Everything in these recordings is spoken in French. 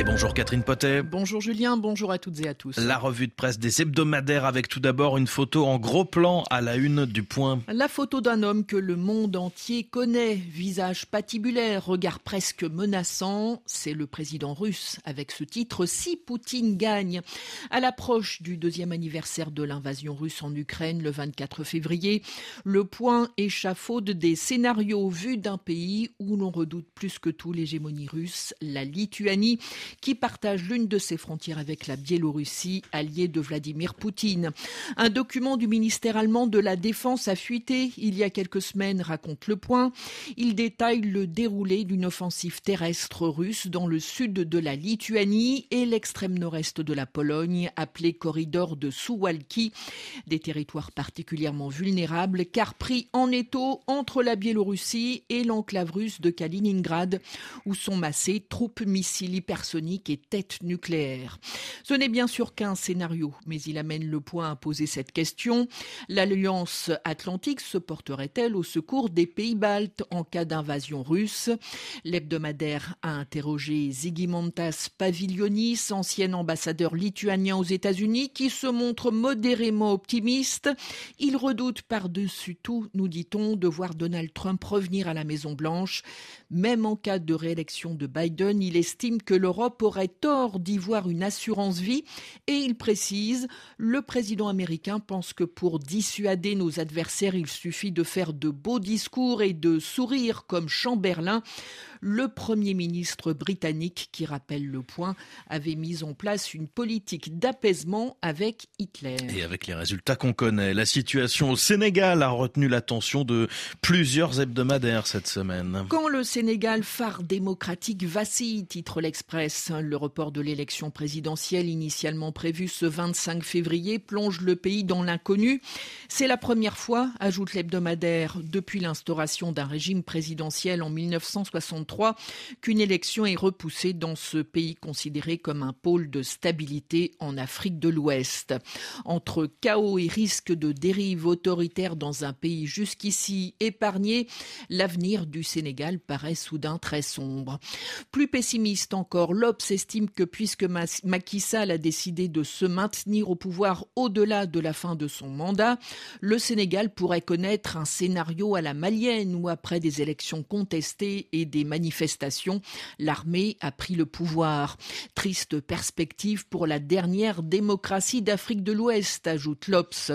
Et bonjour Catherine Potet. Bonjour Julien, bonjour à toutes et à tous. La revue de presse des hebdomadaires avec tout d'abord une photo en gros plan à la une du point. La photo d'un homme que le monde entier connaît, visage patibulaire, regard presque menaçant, c'est le président russe avec ce titre Si Poutine gagne. À l'approche du deuxième anniversaire de l'invasion russe en Ukraine le 24 février, le point échafaude des scénarios vus d'un pays où l'on redoute plus que tout l'hégémonie russe, la Lituanie qui partage l'une de ses frontières avec la Biélorussie, alliée de Vladimir Poutine. Un document du ministère allemand de la Défense a fuité il y a quelques semaines, raconte le point. Il détaille le déroulé d'une offensive terrestre russe dans le sud de la Lituanie et l'extrême nord-est de la Pologne, appelé corridor de Suwalki, des territoires particulièrement vulnérables car pris en étau entre la Biélorussie et l'enclave russe de Kaliningrad, où sont massées troupes missiles hypersoniques et tête nucléaire. Ce n'est bien sûr qu'un scénario, mais il amène le point à poser cette question. L'Alliance atlantique se porterait-elle au secours des pays baltes en cas d'invasion russe? L'hebdomadaire a interrogé Zigimantas Pavilionis, ancien ambassadeur lituanien aux États-Unis, qui se montre modérément optimiste. Il redoute par-dessus tout, nous dit-on, de voir Donald Trump revenir à la Maison-Blanche. Même en cas de réélection de Biden, il estime que l'Europe aurait tort d'y voir une assurance vie. Et il précise le président américain pense que pour dissuader nos adversaires, il suffit de faire de beaux discours et de sourire comme Chamberlain le Premier ministre britannique, qui rappelle le point, avait mis en place une politique d'apaisement avec Hitler. Et avec les résultats qu'on connaît, la situation au Sénégal a retenu l'attention de plusieurs hebdomadaires cette semaine. Quand le Sénégal, phare démocratique, vacille, titre l'Express, le report de l'élection présidentielle initialement prévue ce 25 février plonge le pays dans l'inconnu. C'est la première fois, ajoute l'hebdomadaire, depuis l'instauration d'un régime présidentiel en 1963 qu'une élection est repoussée dans ce pays considéré comme un pôle de stabilité en Afrique de l'Ouest. Entre chaos et risque de dérive autoritaire dans un pays jusqu'ici épargné, l'avenir du Sénégal paraît soudain très sombre. Plus pessimiste encore, l'Obs estime que puisque Macky Sall a décidé de se maintenir au pouvoir au-delà de la fin de son mandat, le Sénégal pourrait connaître un scénario à la malienne où après des élections contestées et des manifestations l'armée a pris le pouvoir. Triste perspective pour la dernière démocratie d'Afrique de l'Ouest, ajoute l'Obs.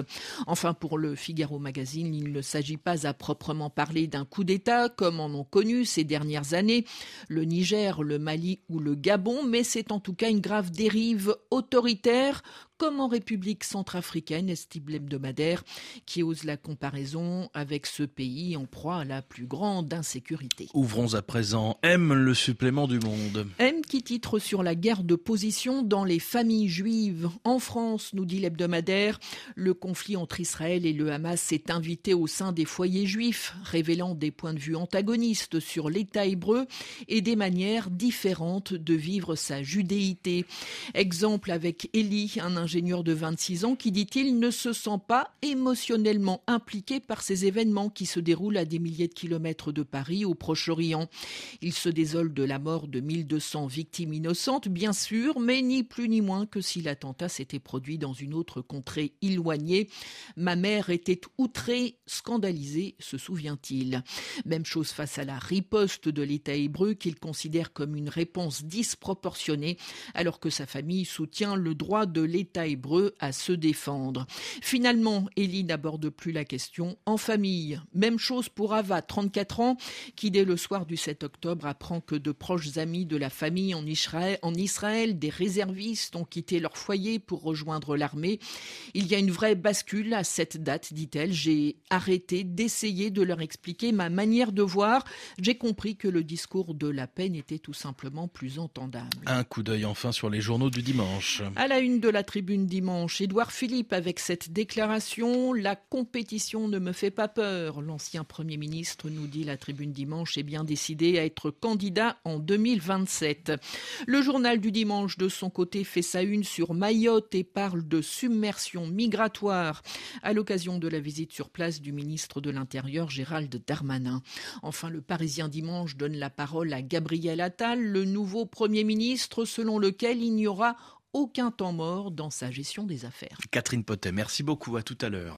Enfin, pour le Figaro Magazine, il ne s'agit pas à proprement parler d'un coup d'État, comme en ont connu ces dernières années le Niger, le Mali ou le Gabon, mais c'est en tout cas une grave dérive autoritaire comme en République centrafricaine, estime l'hebdomadaire, qui ose la comparaison avec ce pays en proie à la plus grande insécurité. Ouvrons à présent M, le supplément du monde. M qui titre sur la guerre de position dans les familles juives. En France, nous dit l'hebdomadaire, le conflit entre Israël et le Hamas s'est invité au sein des foyers juifs, révélant des points de vue antagonistes sur l'État hébreu et des manières différentes de vivre sa judéité. Exemple avec Élie, un ingénieur de 26 ans qui, dit-il, ne se sent pas émotionnellement impliqué par ces événements qui se déroulent à des milliers de kilomètres de Paris au Proche-Orient. Il se désole de la mort de 1200 victimes innocentes, bien sûr, mais ni plus ni moins que si l'attentat s'était produit dans une autre contrée éloignée. Ma mère était outrée, scandalisée, se souvient-il. Même chose face à la riposte de l'État hébreu qu'il considère comme une réponse disproportionnée, alors que sa famille soutient le droit de l'État hébreu à se défendre. Finalement, Elie n'aborde plus la question en famille. Même chose pour Ava, 34 ans, qui dès le soir du 7 octobre apprend que de proches amis de la famille en Israël, en Israël des réservistes ont quitté leur foyer pour rejoindre l'armée. Il y a une vraie bascule à cette date, dit-elle. J'ai arrêté d'essayer de leur expliquer ma manière de voir. J'ai compris que le discours de la peine était tout simplement plus entendable. Un coup d'œil enfin sur les journaux du dimanche. À la une de la tribune tribune dimanche. Édouard Philippe avec cette déclaration La compétition ne me fait pas peur. L'ancien Premier ministre nous dit la tribune dimanche est bien décidé à être candidat en 2027. Le journal du dimanche, de son côté, fait sa une sur Mayotte et parle de submersion migratoire à l'occasion de la visite sur place du ministre de l'Intérieur Gérald Darmanin. Enfin, le Parisien dimanche donne la parole à Gabriel Attal, le nouveau Premier ministre selon lequel il n'y aura aucun temps mort dans sa gestion des affaires. Catherine Potet, merci beaucoup. À tout à l'heure.